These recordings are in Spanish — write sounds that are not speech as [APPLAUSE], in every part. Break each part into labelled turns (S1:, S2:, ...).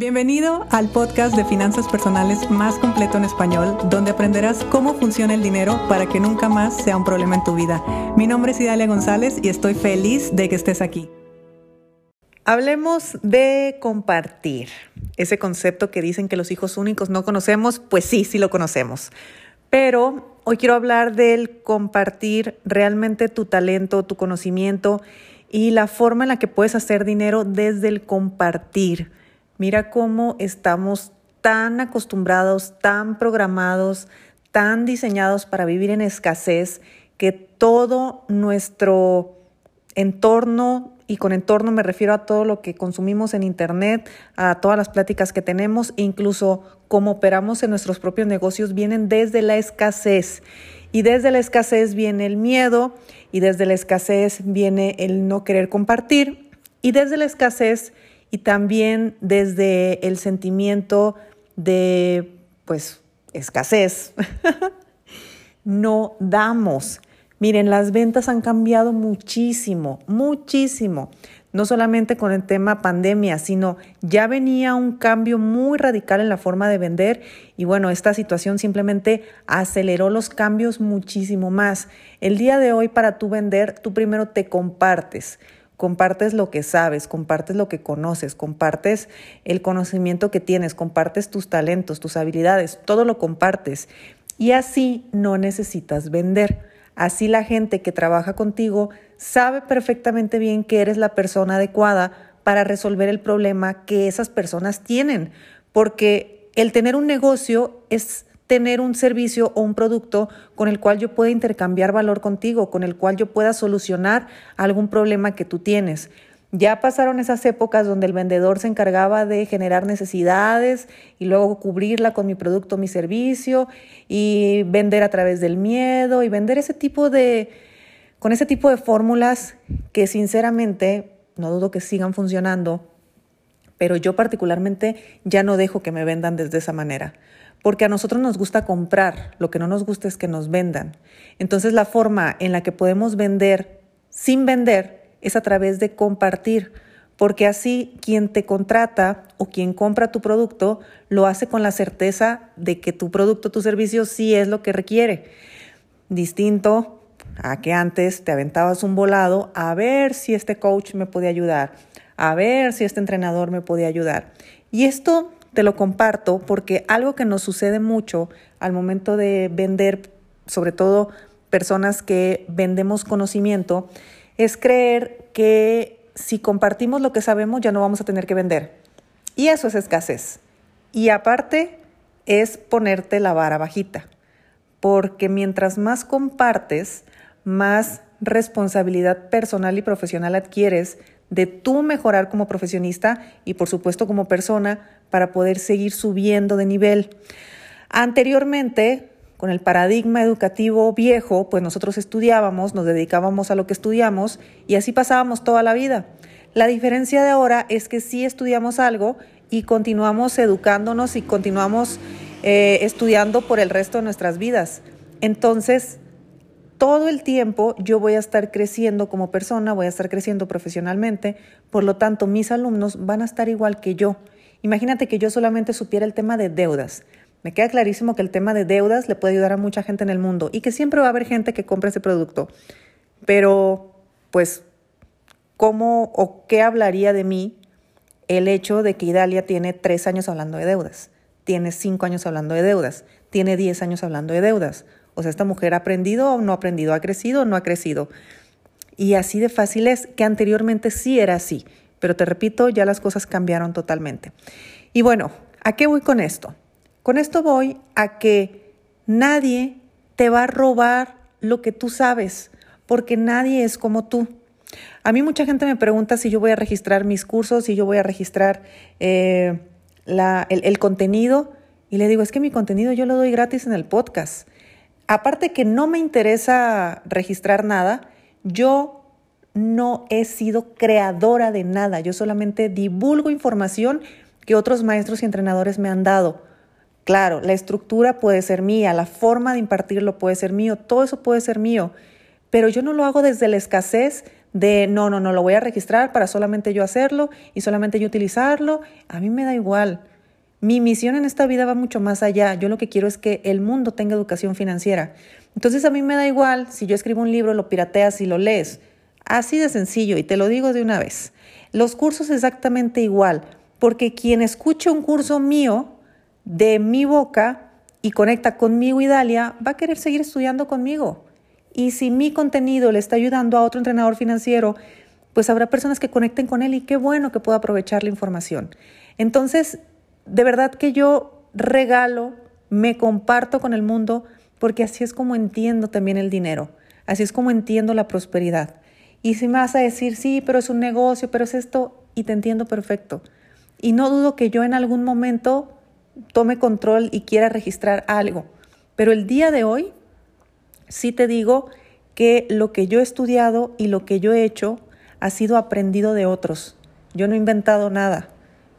S1: Bienvenido al podcast de finanzas personales más completo en español, donde aprenderás cómo funciona el dinero para que nunca más sea un problema en tu vida. Mi nombre es Idalia González y estoy feliz de que estés aquí. Hablemos de compartir. Ese concepto que dicen que los hijos únicos no conocemos, pues sí, sí lo conocemos. Pero hoy quiero hablar del compartir realmente tu talento, tu conocimiento y la forma en la que puedes hacer dinero desde el compartir Mira cómo estamos tan acostumbrados, tan programados, tan diseñados para vivir en escasez, que todo nuestro entorno, y con entorno me refiero a todo lo que consumimos en Internet, a todas las pláticas que tenemos, incluso cómo operamos en nuestros propios negocios, vienen desde la escasez. Y desde la escasez viene el miedo, y desde la escasez viene el no querer compartir, y desde la escasez y también desde el sentimiento de, pues, escasez. [LAUGHS] no damos. Miren, las ventas han cambiado muchísimo, muchísimo. No solamente con el tema pandemia, sino ya venía un cambio muy radical en la forma de vender y bueno, esta situación simplemente aceleró los cambios muchísimo más. El día de hoy para tú vender, tú primero te compartes compartes lo que sabes, compartes lo que conoces, compartes el conocimiento que tienes, compartes tus talentos, tus habilidades, todo lo compartes. Y así no necesitas vender. Así la gente que trabaja contigo sabe perfectamente bien que eres la persona adecuada para resolver el problema que esas personas tienen, porque el tener un negocio es tener un servicio o un producto con el cual yo pueda intercambiar valor contigo, con el cual yo pueda solucionar algún problema que tú tienes. Ya pasaron esas épocas donde el vendedor se encargaba de generar necesidades y luego cubrirla con mi producto, mi servicio y vender a través del miedo y vender ese tipo de con ese tipo de fórmulas que sinceramente no dudo que sigan funcionando, pero yo particularmente ya no dejo que me vendan desde esa manera porque a nosotros nos gusta comprar, lo que no nos gusta es que nos vendan. Entonces la forma en la que podemos vender sin vender es a través de compartir, porque así quien te contrata o quien compra tu producto lo hace con la certeza de que tu producto, tu servicio sí es lo que requiere. Distinto a que antes te aventabas un volado a ver si este coach me podía ayudar, a ver si este entrenador me podía ayudar. Y esto te lo comparto porque algo que nos sucede mucho al momento de vender, sobre todo personas que vendemos conocimiento, es creer que si compartimos lo que sabemos ya no vamos a tener que vender. Y eso es escasez. Y aparte es ponerte la vara bajita, porque mientras más compartes, más responsabilidad personal y profesional adquieres de tú mejorar como profesionista y por supuesto como persona para poder seguir subiendo de nivel. Anteriormente, con el paradigma educativo viejo, pues nosotros estudiábamos, nos dedicábamos a lo que estudiamos y así pasábamos toda la vida. La diferencia de ahora es que sí estudiamos algo y continuamos educándonos y continuamos eh, estudiando por el resto de nuestras vidas. Entonces, todo el tiempo yo voy a estar creciendo como persona, voy a estar creciendo profesionalmente, por lo tanto mis alumnos van a estar igual que yo. Imagínate que yo solamente supiera el tema de deudas. Me queda clarísimo que el tema de deudas le puede ayudar a mucha gente en el mundo y que siempre va a haber gente que compre ese producto. Pero, pues, ¿cómo o qué hablaría de mí el hecho de que Idalia tiene tres años hablando de deudas? Tiene cinco años hablando de deudas, tiene diez años hablando de deudas. O sea, esta mujer ha aprendido o no ha aprendido, ha crecido o no ha crecido. Y así de fácil es que anteriormente sí era así, pero te repito, ya las cosas cambiaron totalmente. Y bueno, ¿a qué voy con esto? Con esto voy a que nadie te va a robar lo que tú sabes, porque nadie es como tú. A mí mucha gente me pregunta si yo voy a registrar mis cursos, si yo voy a registrar eh, el, el contenido, y le digo, es que mi contenido yo lo doy gratis en el podcast. Aparte que no me interesa registrar nada, yo no he sido creadora de nada, yo solamente divulgo información que otros maestros y entrenadores me han dado. Claro, la estructura puede ser mía, la forma de impartirlo puede ser mío, todo eso puede ser mío, pero yo no lo hago desde la escasez de no, no, no, lo voy a registrar para solamente yo hacerlo y solamente yo utilizarlo. A mí me da igual. Mi misión en esta vida va mucho más allá. Yo lo que quiero es que el mundo tenga educación financiera. Entonces a mí me da igual si yo escribo un libro, lo pirateas y lo lees. Así de sencillo, y te lo digo de una vez. Los cursos exactamente igual, porque quien escuche un curso mío de mi boca y conecta conmigo y Dalia, va a querer seguir estudiando conmigo. Y si mi contenido le está ayudando a otro entrenador financiero, pues habrá personas que conecten con él y qué bueno que pueda aprovechar la información. Entonces, de verdad que yo regalo, me comparto con el mundo, porque así es como entiendo también el dinero, así es como entiendo la prosperidad. Y si me vas a decir, sí, pero es un negocio, pero es esto, y te entiendo perfecto. Y no dudo que yo en algún momento tome control y quiera registrar algo. Pero el día de hoy sí te digo que lo que yo he estudiado y lo que yo he hecho ha sido aprendido de otros. Yo no he inventado nada.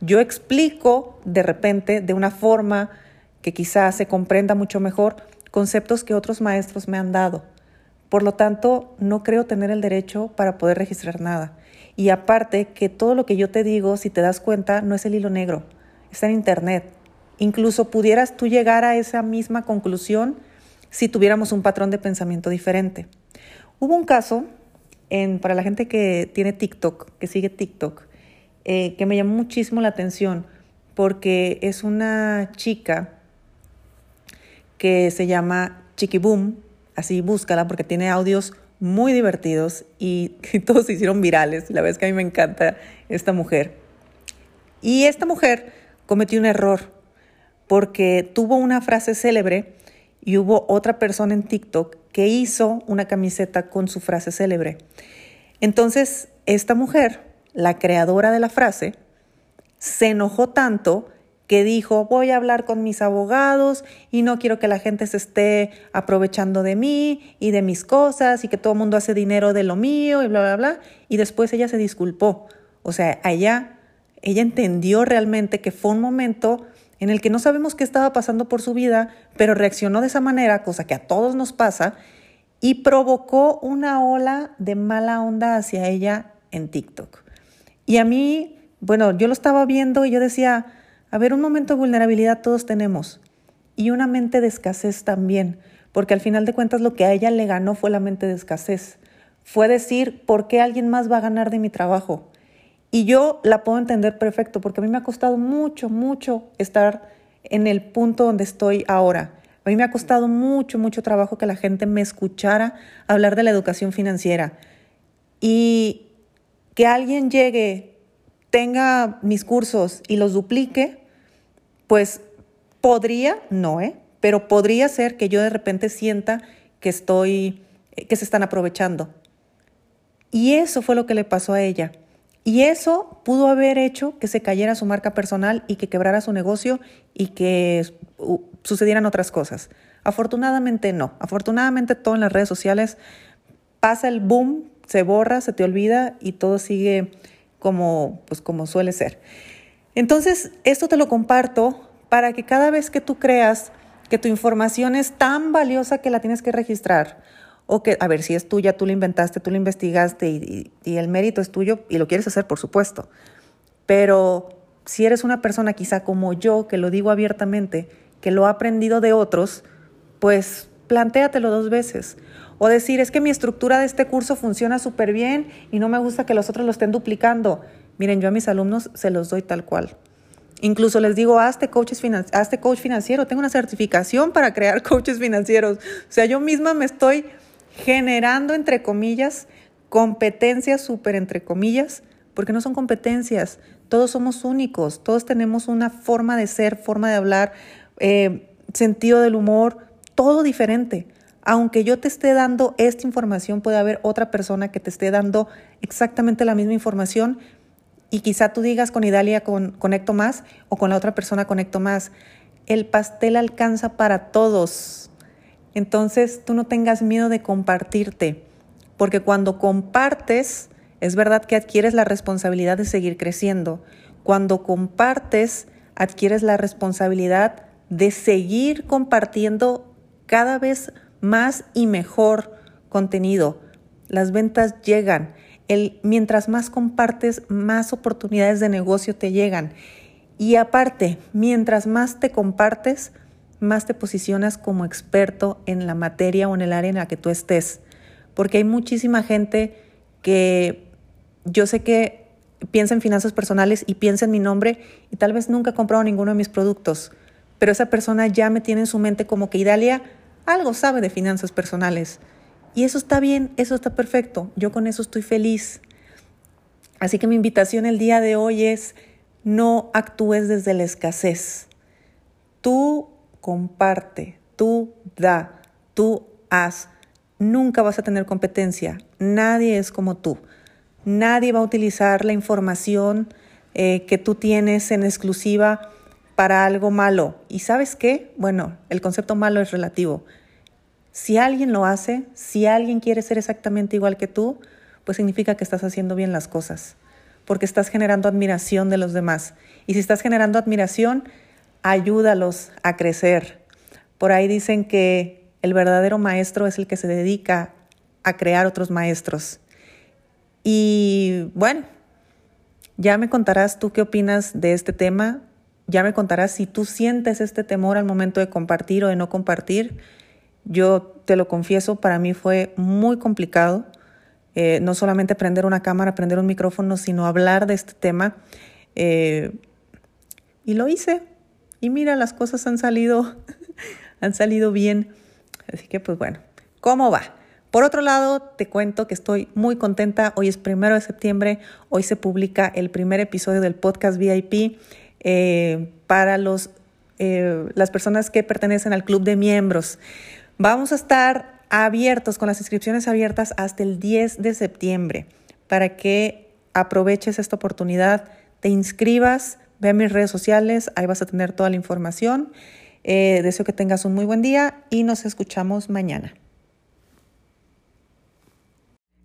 S1: Yo explico de repente, de una forma que quizás se comprenda mucho mejor, conceptos que otros maestros me han dado. Por lo tanto, no creo tener el derecho para poder registrar nada. Y aparte que todo lo que yo te digo, si te das cuenta, no es el hilo negro, está en Internet. Incluso pudieras tú llegar a esa misma conclusión si tuviéramos un patrón de pensamiento diferente. Hubo un caso en, para la gente que tiene TikTok, que sigue TikTok, eh, que me llamó muchísimo la atención porque es una chica que se llama Chiqui Boom, así búscala porque tiene audios muy divertidos y, [LAUGHS] y todos se hicieron virales. La verdad es que a mí me encanta esta mujer. Y esta mujer cometió un error porque tuvo una frase célebre y hubo otra persona en TikTok que hizo una camiseta con su frase célebre. Entonces, esta mujer, la creadora de la frase, se enojó tanto que dijo, voy a hablar con mis abogados y no quiero que la gente se esté aprovechando de mí y de mis cosas y que todo el mundo hace dinero de lo mío y bla, bla, bla. Y después ella se disculpó. O sea, ella, ella entendió realmente que fue un momento en el que no sabemos qué estaba pasando por su vida, pero reaccionó de esa manera, cosa que a todos nos pasa, y provocó una ola de mala onda hacia ella en TikTok. Y a mí, bueno, yo lo estaba viendo y yo decía, a ver, un momento de vulnerabilidad todos tenemos y una mente de escasez también, porque al final de cuentas lo que a ella le ganó fue la mente de escasez. Fue decir, ¿por qué alguien más va a ganar de mi trabajo? Y yo la puedo entender perfecto porque a mí me ha costado mucho, mucho estar en el punto donde estoy ahora. A mí me ha costado mucho, mucho trabajo que la gente me escuchara hablar de la educación financiera. Y que alguien llegue, tenga mis cursos y los duplique, pues podría, no, ¿eh? Pero podría ser que yo de repente sienta que estoy, que se están aprovechando. Y eso fue lo que le pasó a ella. Y eso pudo haber hecho que se cayera su marca personal y que quebrara su negocio y que sucedieran otras cosas. Afortunadamente no. Afortunadamente todo en las redes sociales pasa el boom, se borra, se te olvida y todo sigue como, pues, como suele ser. Entonces, esto te lo comparto para que cada vez que tú creas que tu información es tan valiosa que la tienes que registrar o que, a ver, si es tuya, tú la inventaste, tú la investigaste y, el mérito es tuyo y lo quieres hacer, por supuesto. Pero si eres una persona quizá como yo, que lo digo abiertamente, que lo ha aprendido de otros, pues plantéatelo dos veces. O decir, es que mi estructura de este curso funciona súper bien y no me gusta que los otros lo estén duplicando. Miren, yo a mis alumnos se los doy tal cual. Incluso les digo, hazte, coaches hazte coach financiero. Tengo una certificación para crear [LAUGHS] coaches financieros. O sea, yo misma me estoy generando, entre comillas, competencias, súper entre comillas, porque no son competencias, todos somos únicos, todos tenemos una forma de ser, forma de hablar, eh, sentido del humor, todo diferente. Aunque yo te esté dando esta información, puede haber otra persona que te esté dando exactamente la misma información y quizá tú digas con Idalia con, conecto más o con la otra persona conecto más. El pastel alcanza para todos. Entonces tú no tengas miedo de compartirte, porque cuando compartes, es verdad que adquieres la responsabilidad de seguir creciendo. Cuando compartes, adquieres la responsabilidad de seguir compartiendo cada vez más y mejor contenido. Las ventas llegan. el mientras más compartes, más oportunidades de negocio te llegan. Y aparte, mientras más te compartes, más te posicionas como experto en la materia o en el área en la que tú estés. Porque hay muchísima gente que yo sé que piensa en finanzas personales y piensa en mi nombre y tal vez nunca ha comprado ninguno de mis productos, pero esa persona ya me tiene en su mente como que Idalia algo sabe de finanzas personales. Y eso está bien, eso está perfecto. Yo con eso estoy feliz. Así que mi invitación el día de hoy es no actúes desde la escasez. Tú comparte, tú da, tú haz. Nunca vas a tener competencia. Nadie es como tú. Nadie va a utilizar la información eh, que tú tienes en exclusiva para algo malo. ¿Y sabes qué? Bueno, el concepto malo es relativo. Si alguien lo hace, si alguien quiere ser exactamente igual que tú, pues significa que estás haciendo bien las cosas, porque estás generando admiración de los demás. Y si estás generando admiración, ayúdalos a crecer. Por ahí dicen que el verdadero maestro es el que se dedica a crear otros maestros. Y bueno, ya me contarás tú qué opinas de este tema, ya me contarás si tú sientes este temor al momento de compartir o de no compartir. Yo te lo confieso, para mí fue muy complicado, eh, no solamente prender una cámara, prender un micrófono, sino hablar de este tema. Eh, y lo hice. Y mira, las cosas han salido, [LAUGHS] han salido bien. Así que pues bueno, ¿cómo va? Por otro lado, te cuento que estoy muy contenta. Hoy es primero de septiembre. Hoy se publica el primer episodio del podcast VIP eh, para los, eh, las personas que pertenecen al club de miembros. Vamos a estar abiertos, con las inscripciones abiertas hasta el 10 de septiembre, para que aproveches esta oportunidad, te inscribas, ve a mis redes sociales, ahí vas a tener toda la información. Eh, deseo que tengas un muy buen día y nos escuchamos mañana.